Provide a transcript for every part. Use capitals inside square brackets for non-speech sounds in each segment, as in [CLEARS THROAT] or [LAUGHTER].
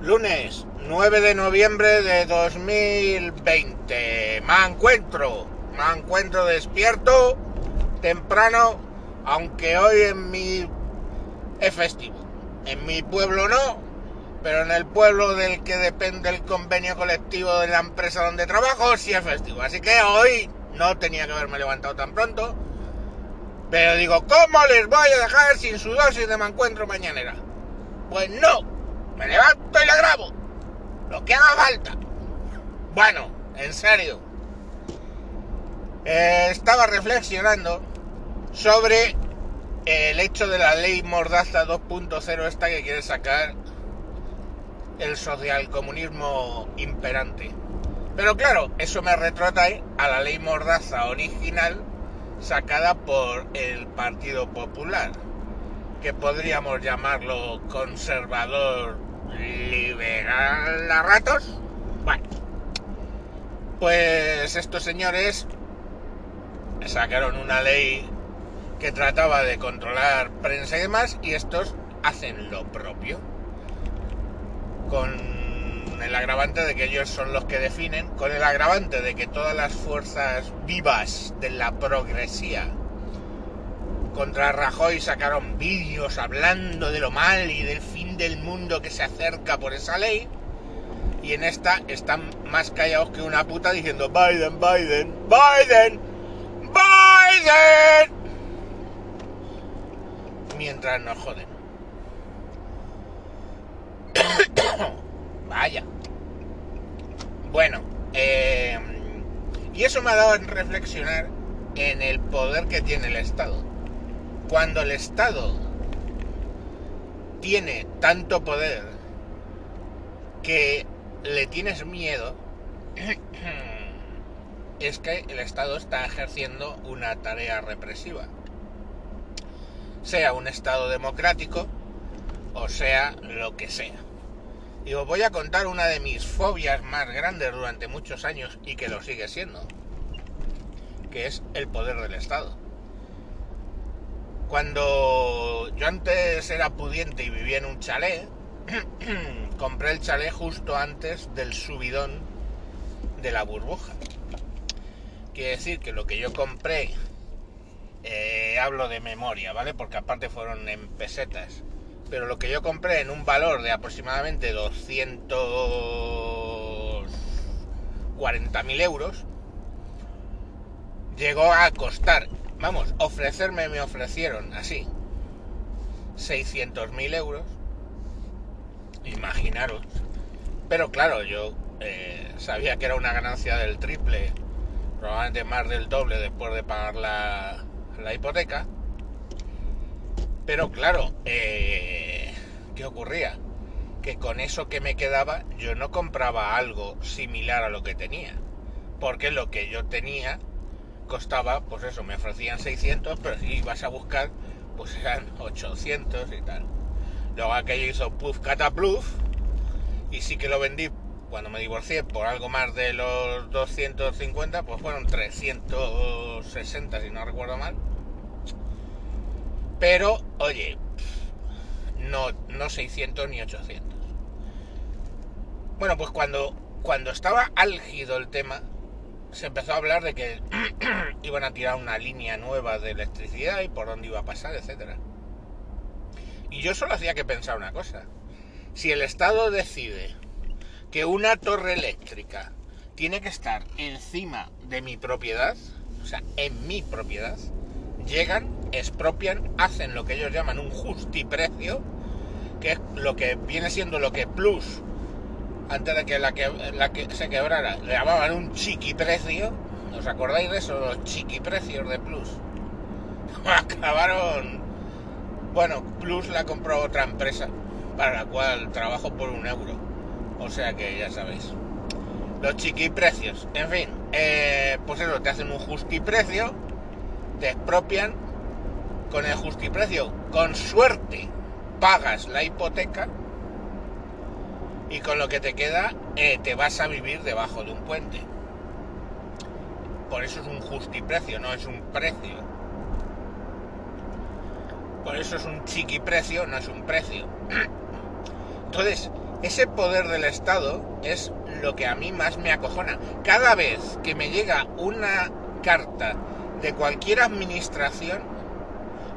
Lunes 9 de noviembre de 2020. Me encuentro, me encuentro despierto, temprano, aunque hoy en mi es festivo. En mi pueblo no, pero en el pueblo del que depende el convenio colectivo de la empresa donde trabajo sí es festivo. Así que hoy no tenía que haberme levantado tan pronto. Pero digo, ¿cómo les voy a dejar sin su dosis de me encuentro mañanera? Pues no, me levanto y la grabo. Lo que haga falta. Bueno, en serio. Eh, estaba reflexionando sobre el hecho de la ley Mordaza 2.0 esta que quiere sacar el socialcomunismo imperante. Pero claro, eso me retrotrae a la ley Mordaza original sacada por el Partido Popular, que podríamos llamarlo conservador liberal a ratos. Bueno, pues estos señores sacaron una ley que trataba de controlar prensa y demás y estos hacen lo propio con el agravante de que ellos son los que definen, con el agravante de que todas las fuerzas vivas de la progresía contra Rajoy sacaron vídeos hablando de lo mal y del del mundo que se acerca por esa ley. Y en esta están más callados que una puta diciendo Biden, Biden, Biden, Biden. Mientras nos joden. [COUGHS] Vaya. Bueno, eh, y eso me ha dado a reflexionar en el poder que tiene el Estado. Cuando el Estado tiene tanto poder que le tienes miedo, [CLEARS THROAT] es que el Estado está ejerciendo una tarea represiva. Sea un Estado democrático o sea lo que sea. Y os voy a contar una de mis fobias más grandes durante muchos años y que lo sigue siendo, que es el poder del Estado. Cuando yo antes era pudiente y vivía en un chalet, [CLEARS THROAT] compré el chalet justo antes del subidón de la burbuja. Quiere decir que lo que yo compré, eh, hablo de memoria, ¿vale? Porque aparte fueron en pesetas pero lo que yo compré en un valor de aproximadamente 240.000 euros, llegó a costar, vamos, ofrecerme me ofrecieron así, 600.000 euros, imaginaros, pero claro, yo eh, sabía que era una ganancia del triple, probablemente más del doble después de pagar la, la hipoteca, pero claro, eh, ¿qué ocurría? Que con eso que me quedaba yo no compraba algo similar a lo que tenía. Porque lo que yo tenía costaba, pues eso, me ofrecían 600, pero si ibas a buscar, pues eran 800 y tal. Luego aquello hizo puff catapluf y sí que lo vendí cuando me divorcié por algo más de los 250, pues fueron 360 si no recuerdo mal. Pero, oye, no, no 600 ni 800. Bueno, pues cuando, cuando estaba álgido el tema, se empezó a hablar de que [CLEARS THROAT] iban a tirar una línea nueva de electricidad y por dónde iba a pasar, etcétera. Y yo solo hacía que pensar una cosa. Si el Estado decide que una torre eléctrica tiene que estar encima de mi propiedad, o sea, en mi propiedad, llegan, expropian, hacen lo que ellos llaman un justiprecio, que es lo que viene siendo lo que Plus, antes de que la que, la que se quebrara, le llamaban un chiquiprecio. ¿Os acordáis de eso? Los chiquiprecios de Plus. [LAUGHS] Acabaron... Bueno, Plus la compró otra empresa, para la cual trabajo por un euro. O sea que ya sabéis. Los chiquiprecios. En fin, eh, pues eso, te hacen un justiprecio te expropian con el justiprecio. Con suerte pagas la hipoteca y con lo que te queda eh, te vas a vivir debajo de un puente. Por eso es un justiprecio, no es un precio. Por eso es un chiquiprecio, no es un precio. [CLEARS THROAT] Entonces, ese poder del Estado es lo que a mí más me acojona. Cada vez que me llega una carta de cualquier administración,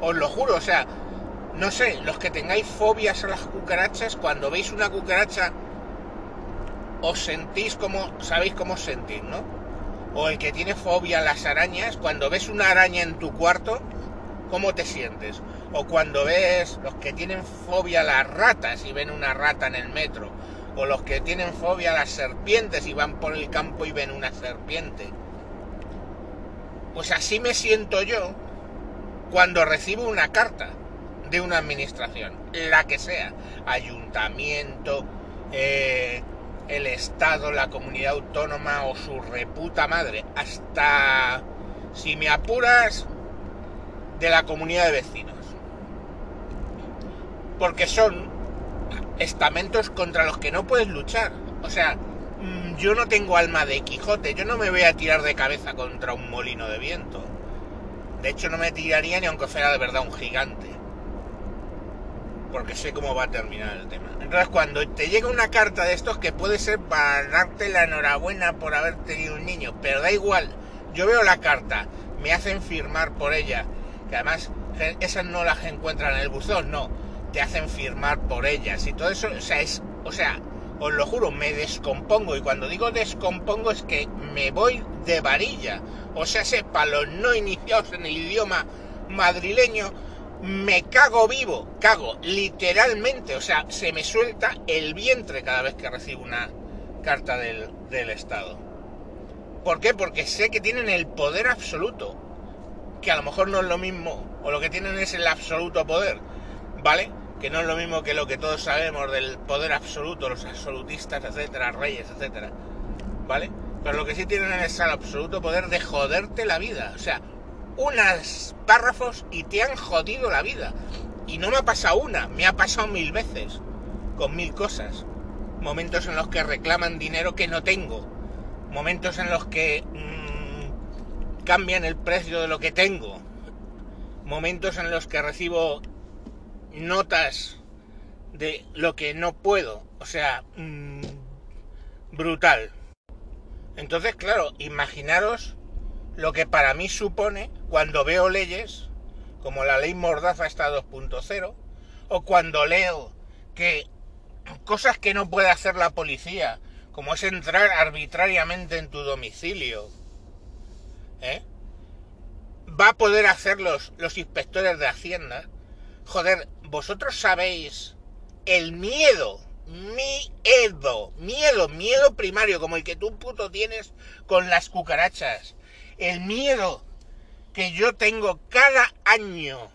os lo juro, o sea, no sé, los que tengáis fobias a las cucarachas, cuando veis una cucaracha, os sentís como, sabéis cómo os sentís, ¿no? O el que tiene fobia a las arañas, cuando ves una araña en tu cuarto, ¿cómo te sientes? O cuando ves los que tienen fobia a las ratas y ven una rata en el metro, o los que tienen fobia a las serpientes y van por el campo y ven una serpiente. Pues así me siento yo cuando recibo una carta de una administración, la que sea, ayuntamiento, eh, el Estado, la comunidad autónoma o su reputa madre, hasta, si me apuras, de la comunidad de vecinos. Porque son estamentos contra los que no puedes luchar. O sea, mm, yo no tengo alma de Quijote, yo no me voy a tirar de cabeza contra un molino de viento. De hecho, no me tiraría ni aunque fuera de verdad un gigante. Porque sé cómo va a terminar el tema. Entonces, cuando te llega una carta de estos que puede ser para darte la enhorabuena por haber tenido un niño, pero da igual, yo veo la carta, me hacen firmar por ella, que además esas no las encuentran en el buzón, no, te hacen firmar por ellas y todo eso, o sea, es, o sea, os lo juro, me descompongo. Y cuando digo descompongo es que me voy de varilla. O sea, sepa, los no iniciados en el idioma madrileño, me cago vivo, cago literalmente. O sea, se me suelta el vientre cada vez que recibo una carta del, del Estado. ¿Por qué? Porque sé que tienen el poder absoluto. Que a lo mejor no es lo mismo, o lo que tienen es el absoluto poder. ¿Vale? que no es lo mismo que lo que todos sabemos del poder absoluto, los absolutistas, etcétera, reyes, etcétera, ¿vale? Pero lo que sí tienen es el absoluto poder de joderte la vida, o sea, unos párrafos y te han jodido la vida. Y no me ha pasado una, me ha pasado mil veces, con mil cosas. Momentos en los que reclaman dinero que no tengo, momentos en los que mmm, cambian el precio de lo que tengo, momentos en los que recibo notas de lo que no puedo. O sea, mmm, brutal. Entonces, claro, imaginaros lo que para mí supone cuando veo leyes como la ley Mordaza está 2.0 o cuando leo que cosas que no puede hacer la policía, como es entrar arbitrariamente en tu domicilio, ¿eh? va a poder hacerlos los inspectores de Hacienda. Joder, vosotros sabéis el miedo, miedo, miedo, miedo primario, como el que tú puto tienes con las cucarachas. El miedo que yo tengo cada año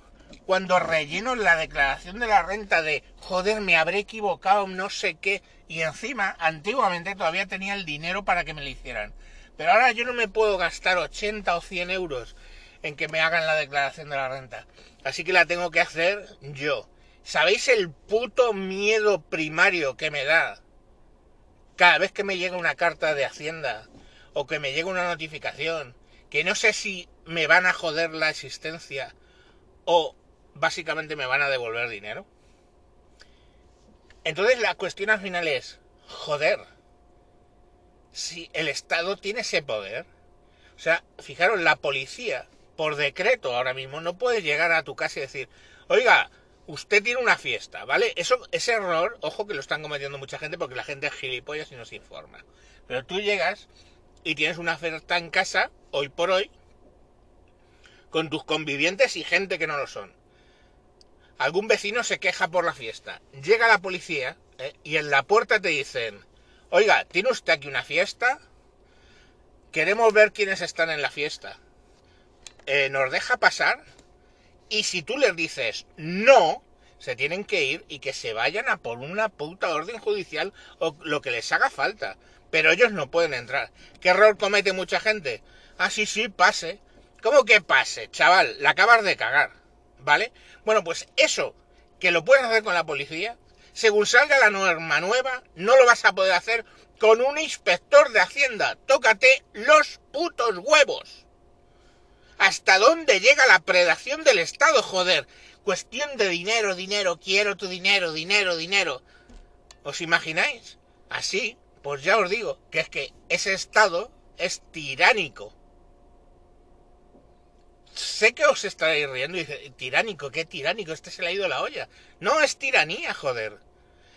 cuando relleno la declaración de la renta de joder, me habré equivocado, no sé qué, y encima, antiguamente todavía tenía el dinero para que me lo hicieran. Pero ahora yo no me puedo gastar 80 o 100 euros en que me hagan la declaración de la renta. Así que la tengo que hacer yo. ¿Sabéis el puto miedo primario que me da cada vez que me llega una carta de Hacienda o que me llega una notificación que no sé si me van a joder la existencia o básicamente me van a devolver dinero? Entonces la cuestión al final es, joder, si el Estado tiene ese poder, o sea, fijaros, la policía por decreto ahora mismo no puede llegar a tu casa y decir, oiga, usted tiene una fiesta, ¿vale? Eso, ese error, ojo que lo están cometiendo mucha gente porque la gente es gilipollas y no se informa. Pero tú llegas y tienes una oferta en casa, hoy por hoy, con tus convivientes y gente que no lo son. Algún vecino se queja por la fiesta. Llega la policía ¿eh? y en la puerta te dicen, oiga, ¿tiene usted aquí una fiesta? Queremos ver quiénes están en la fiesta eh, nos deja pasar y si tú les dices no, se tienen que ir y que se vayan a por una puta orden judicial o lo que les haga falta. Pero ellos no pueden entrar. ¿Qué error comete mucha gente? Ah, sí, sí, pase. ¿Cómo que pase? Chaval, la acabas de cagar. ¿Vale? Bueno, pues eso, que lo puedes hacer con la policía, según salga la norma nueva, no lo vas a poder hacer con un inspector de Hacienda. Tócate los putos huevos. ¿Hasta dónde llega la predación del Estado, joder? Cuestión de dinero, dinero, quiero tu dinero, dinero, dinero. ¿Os imagináis? Así, pues ya os digo que es que ese Estado es tiránico. Sé que os estaréis riendo y dice, tiránico, ¿qué tiránico? Este se le ha ido la olla. No, es tiranía, joder.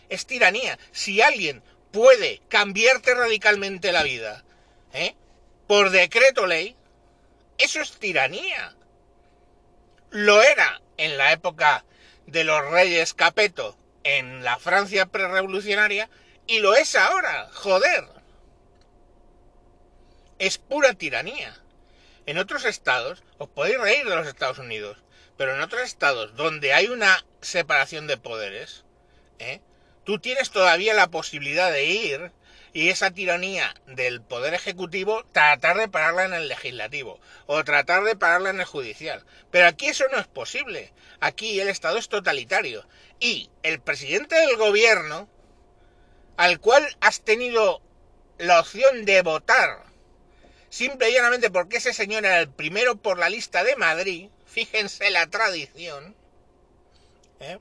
Es tiranía. Si alguien puede cambiarte radicalmente la vida, ¿eh? Por decreto ley, eso es tiranía. Lo era en la época de los reyes Capeto, en la Francia prerevolucionaria, y lo es ahora, joder. Es pura tiranía. En otros estados, os podéis reír de los Estados Unidos, pero en otros estados donde hay una separación de poderes, ¿eh? tú tienes todavía la posibilidad de ir y esa tiranía del poder ejecutivo tratar de pararla en el legislativo o tratar de pararla en el judicial. Pero aquí eso no es posible. Aquí el Estado es totalitario y el presidente del gobierno al cual has tenido la opción de votar simple y llanamente porque ese señor era el primero por la lista de Madrid, fíjense la tradición, ¿eh?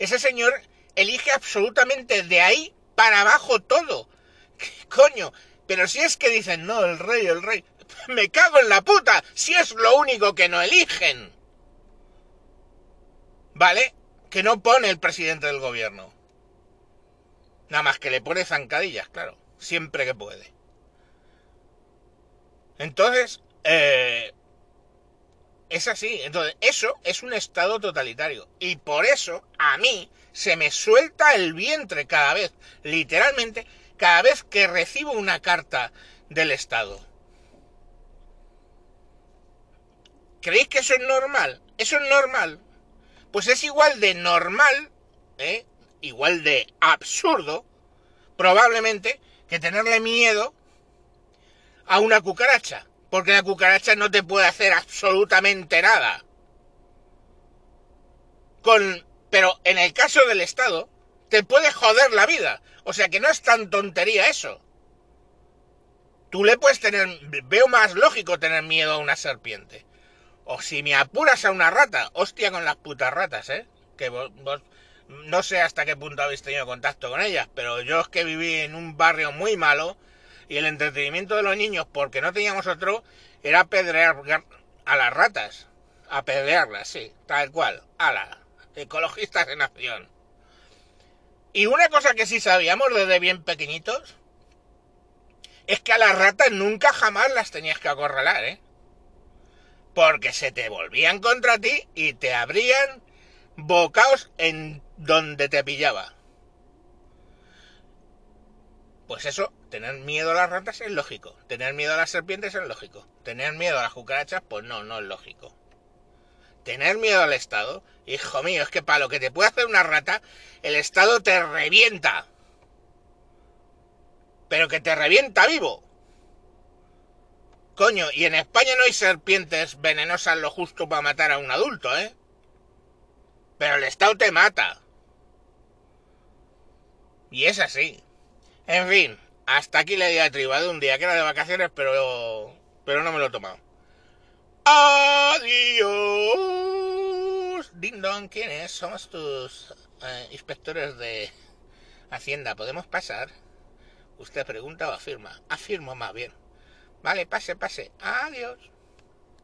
ese señor elige absolutamente de ahí para abajo todo. [LAUGHS] ¿Qué coño? Pero si es que dicen, no, el rey, el rey. [LAUGHS] Me cago en la puta, si es lo único que no eligen. ¿Vale? Que no pone el presidente del gobierno. Nada más que le pone zancadillas, claro, siempre que puede. Entonces, eh, es así. Entonces, eso es un estado totalitario. Y por eso, a mí, se me suelta el vientre cada vez, literalmente, cada vez que recibo una carta del Estado. ¿Creéis que eso es normal? ¿Eso es normal? Pues es igual de normal, ¿eh? Igual de absurdo, probablemente, que tenerle miedo a una cucaracha. Porque la cucaracha no te puede hacer absolutamente nada. Con pero en el caso del Estado, te puede joder la vida. O sea que no es tan tontería eso. Tú le puedes tener... Veo más lógico tener miedo a una serpiente. O si me apuras a una rata. Hostia con las putas ratas, ¿eh? Que vos, no sé hasta qué punto habéis tenido contacto con ellas, pero yo es que viví en un barrio muy malo y el entretenimiento de los niños, porque no teníamos otro, era apedrear a las ratas. Apedrearlas, sí, tal cual. Ala ecologistas en acción. Y una cosa que sí sabíamos desde bien pequeñitos es que a las ratas nunca jamás las tenías que acorralar, ¿eh? Porque se te volvían contra ti y te abrían bocaos en donde te pillaba. Pues eso, tener miedo a las ratas es lógico. Tener miedo a las serpientes es lógico. Tener miedo a las cucarachas, pues no, no es lógico tener miedo al Estado, hijo mío, es que para lo que te puede hacer una rata, el Estado te revienta. Pero que te revienta vivo. Coño, y en España no hay serpientes venenosas lo justo para matar a un adulto, ¿eh? Pero el Estado te mata. Y es así. En fin, hasta aquí la diatriba de un día que era de vacaciones, pero, pero no me lo he tomado. Adiós. Ding dong, ¿quién es? Somos tus eh, inspectores de Hacienda. ¿Podemos pasar? Usted pregunta o afirma. Afirmo más bien. Vale, pase, pase. Adiós.